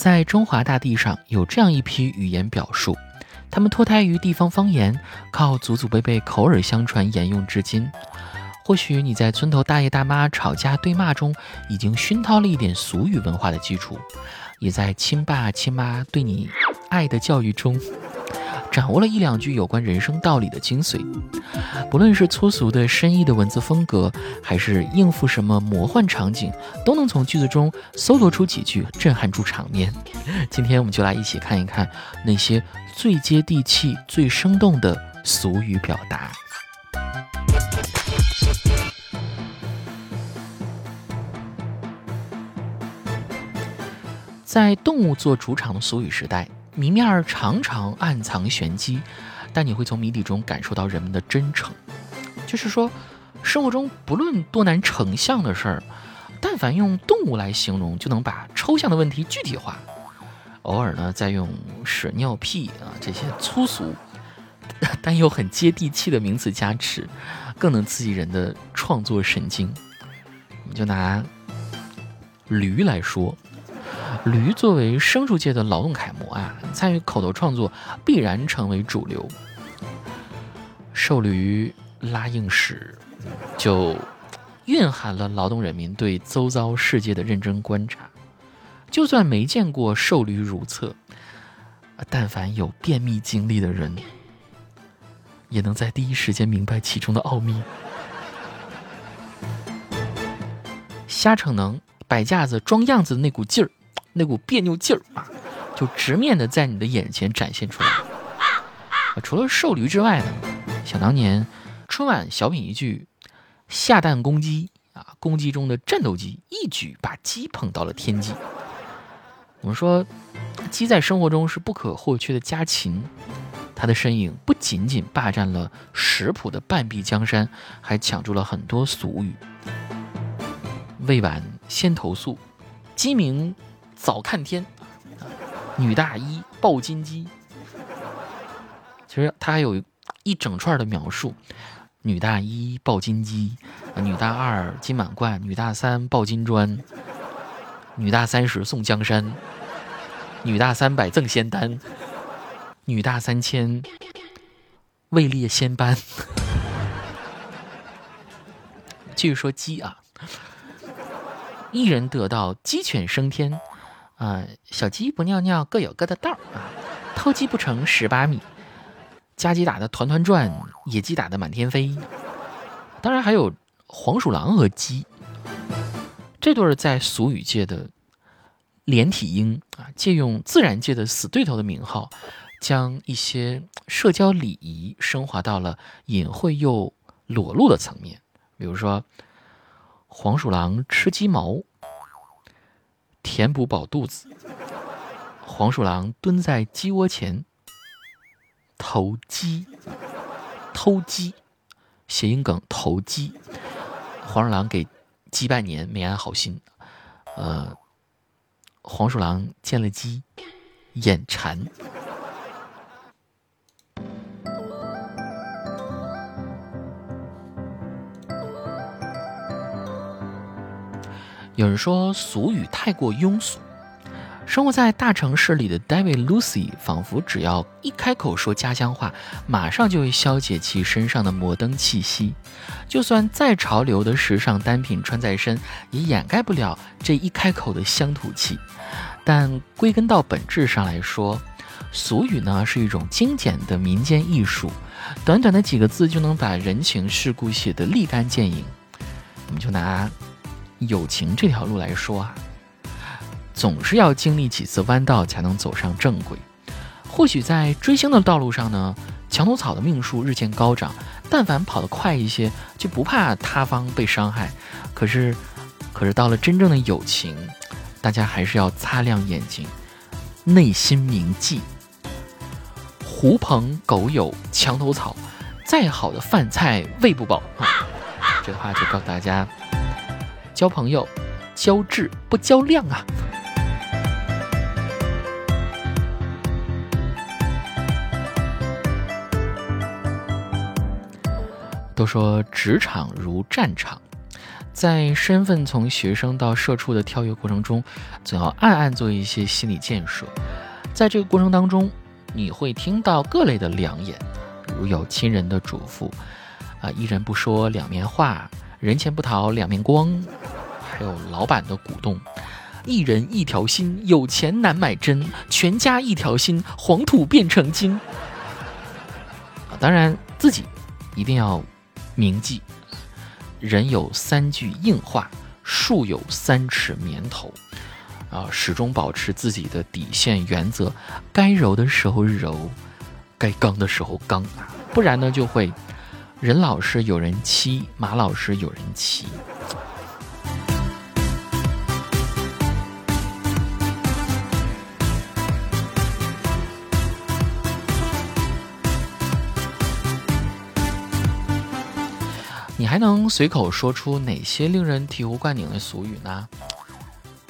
在中华大地上有这样一批语言表述，他们脱胎于地方方言，靠祖祖辈辈口耳相传沿用至今。或许你在村头大爷大妈吵架对骂中，已经熏陶了一点俗语文化的基础，也在亲爸亲妈对你爱的教育中。掌握了一两句有关人生道理的精髓，不论是粗俗的深意的文字风格，还是应付什么魔幻场景，都能从句子中搜罗出几句震撼住场面。今天我们就来一起看一看那些最接地气、最生动的俗语表达。在动物做主场的俗语时代。谜面常常暗藏玄机，但你会从谜底中感受到人们的真诚。就是说，生活中不论多难成像的事儿，但凡用动物来形容，就能把抽象的问题具体化。偶尔呢，再用屎尿屁啊这些粗俗但又很接地气的名词加持，更能刺激人的创作神经。我们就拿驴来说。驴作为牲畜界的劳动楷模啊，参与口头创作必然成为主流。瘦驴拉硬屎，就蕴含了劳动人民对周遭世界的认真观察。就算没见过瘦驴如厕，但凡有便秘经历的人，也能在第一时间明白其中的奥秘。瞎逞能，摆架子装样子的那股劲儿。那股别扭劲儿啊，就直面的在你的眼前展现出来。除了瘦驴之外呢，想当年春晚小品一句“下蛋公鸡”啊，公鸡中的战斗机一举把鸡捧到了天际。我们说，鸡在生活中是不可或缺的家禽，它的身影不仅仅霸占了食谱的半壁江山，还抢住了很多俗语。未晚先投诉，鸡鸣。早看天，女大一抱金鸡。其实它还有一整串的描述：女大一抱金鸡，女大二金满贯，女大三抱金砖，女大三十送江山，女大三百赠仙丹，女大三千位列仙班。继续说鸡啊，一人得道鸡犬升天。啊，小鸡不尿尿各有各的道啊，偷鸡不成蚀把米，家鸡打得团团转，野鸡打得满天飞。当然还有黄鼠狼和鸡这对在俗语界的连体婴啊，借用自然界的死对头的名号，将一些社交礼仪升华到了隐晦又裸露的层面。比如说，黄鼠狼吃鸡毛。填补饱肚子，黄鼠狼蹲在鸡窝前投鸡，偷鸡，谐音梗投鸡。黄鼠狼给鸡拜年，没安好心。呃，黄鼠狼见了鸡，眼馋。有人说俗语太过庸俗，生活在大城市里的 David Lucy 仿佛只要一开口说家乡话，马上就会消解其身上的摩登气息。就算再潮流的时尚单品穿在身，也掩盖不了这一开口的乡土气。但归根到本质上来说，俗语呢是一种精简的民间艺术，短短的几个字就能把人情世故写得立竿见影。我们就拿。友情这条路来说啊，总是要经历几次弯道才能走上正轨。或许在追星的道路上呢，墙头草的命数日渐高涨，但凡跑得快一些，就不怕他方被伤害。可是，可是到了真正的友情，大家还是要擦亮眼睛，内心铭记：狐朋狗友墙头草，再好的饭菜喂不饱。这话就告诉大家。交朋友，交质不交量啊！都说职场如战场，在身份从学生到社畜的跳跃过程中，总要暗暗做一些心理建设。在这个过程当中，你会听到各类的良言，比如有亲人的嘱咐，啊，一人不说两面话，人前不讨两面光，还有老板的鼓动，一人一条心，有钱难买真，全家一条心，黄土变成金。啊，当然自己一定要铭记。人有三句硬话，树有三尺绵头，啊，始终保持自己的底线原则，该柔的时候柔，该刚的时候刚，不然呢就会人老是有人欺，马老是有人骑。你还能随口说出哪些令人醍醐灌顶的俗语呢？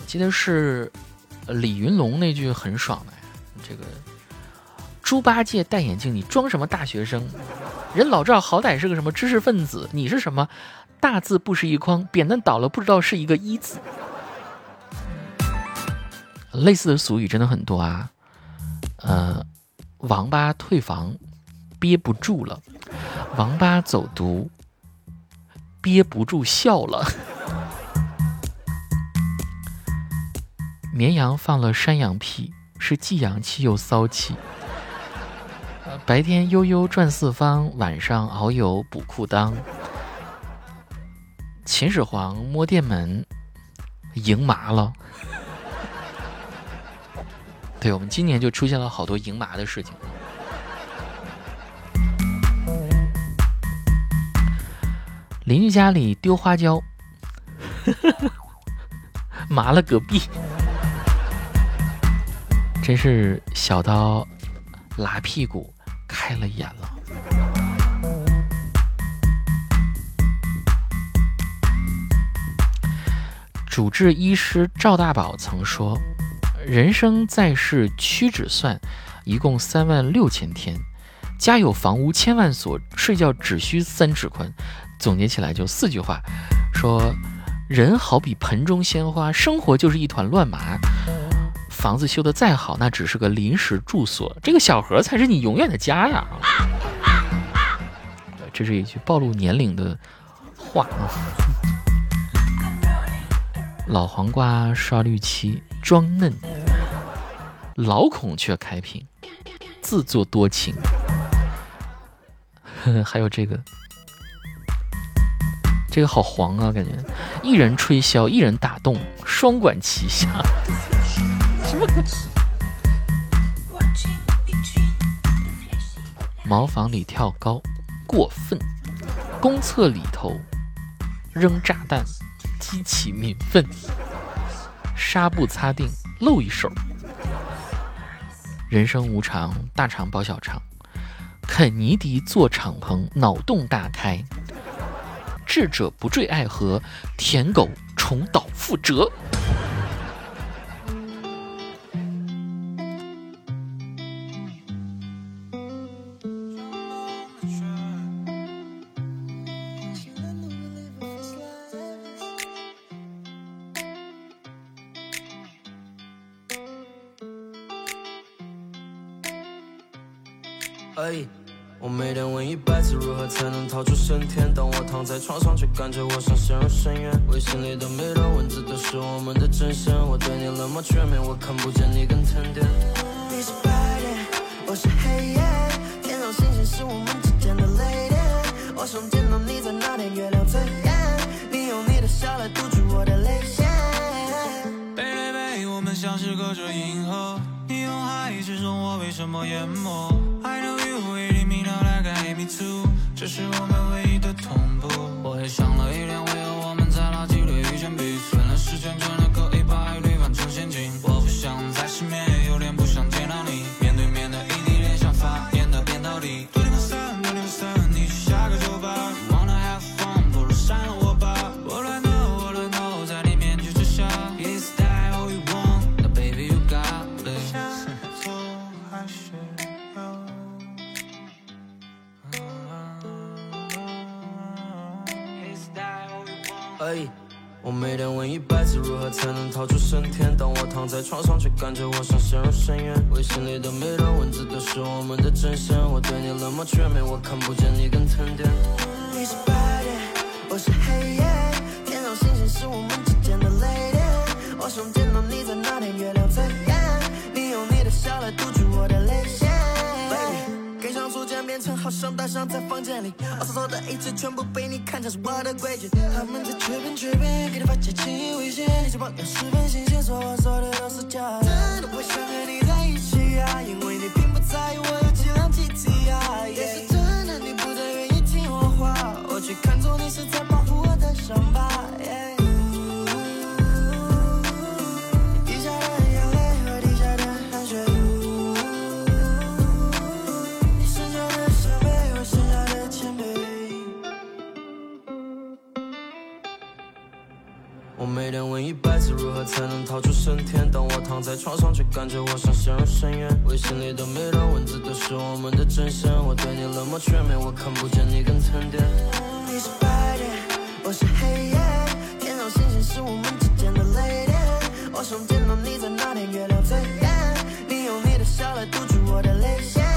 记得是李云龙那句很爽的，这个猪八戒戴眼镜，你装什么大学生？人老赵好歹是个什么知识分子，你是什么大字不识一筐，扁担倒了不知道是一个一字。类似的俗语真的很多啊，呃，王八退房憋不住了，王八走读。憋不住笑了。绵羊放了山羊屁，是既洋气又骚气。白天悠悠转四方，晚上遨游补裤裆。秦始皇摸电门，赢麻了。对我们今年就出现了好多赢麻的事情。邻居家里丢花椒，麻了隔壁，真是小刀拉屁股开了眼了。主治医师赵大宝曾说：“人生在世屈指算，一共三万六千天，家有房屋千万所，睡觉只需三尺宽。”总结起来就四句话，说人好比盆中鲜花，生活就是一团乱麻。房子修得再好，那只是个临时住所，这个小河才是你永远的家呀。这是一句暴露年龄的话啊。老黄瓜刷绿漆装嫩，老孔雀开屏自作多情。还有这个。这个好黄啊，感觉一人吹箫，一人打洞，双管齐下。什么歌？茅房里跳高，过分。公厕里头扔炸弹，激起民愤。纱布擦腚，露一手。人生无常，大肠包小肠。肯尼迪坐敞篷，脑洞大开。智者不坠爱河，舔狗重蹈覆辙。哎。我每天问一百次如何才能逃出升天，当我躺在床上，却感觉我想陷入深渊。微信里的每段文字都是我们的真相，我对你冷漠全面，我看不见你跟沉淀。你是白天，我是黑夜，天上星星是我们之间的泪点。我想见到你在那天月亮最圆，你用你的笑来堵住我的泪腺。Baby，我们像是隔着银河，你又还之中我被什么淹没？I know you really mean a like I hate me too。这是我们唯一的同步。我也想了一天，为何我们在垃圾堆遇见彼此？原来时间，真的可以把爱堆放成陷阱？我不想再失眠。问一百次如何才能逃出升天？当我躺在床上，却感觉我想陷入深渊。微信里的每段文字都是我们的真相。我对你冷漠却没，我看不见你跟疼点。你是白天，我是黑夜，天上星星是我们之间的泪点。我想渐变成好像大象在房间里，我所做的一切全部被你看成是我的规矩。他们在吹边吹边，给你发起轻易危险，你这帮人十分新鲜，说我说的都是假的。真的不想和你在一起啊，因为你并不在意我有几辆 GT 啊。也是真的，你不再愿意听我话，我却看错你是在着，我像陷入深渊。微信里的每段文字都是我们的真相。我对你冷漠全面，我看不见你更沉淀。你是白天，我是黑夜，天上星星是我们之间的泪点。我想见到你在那天月亮最圆，你用你的笑来堵住我的泪腺。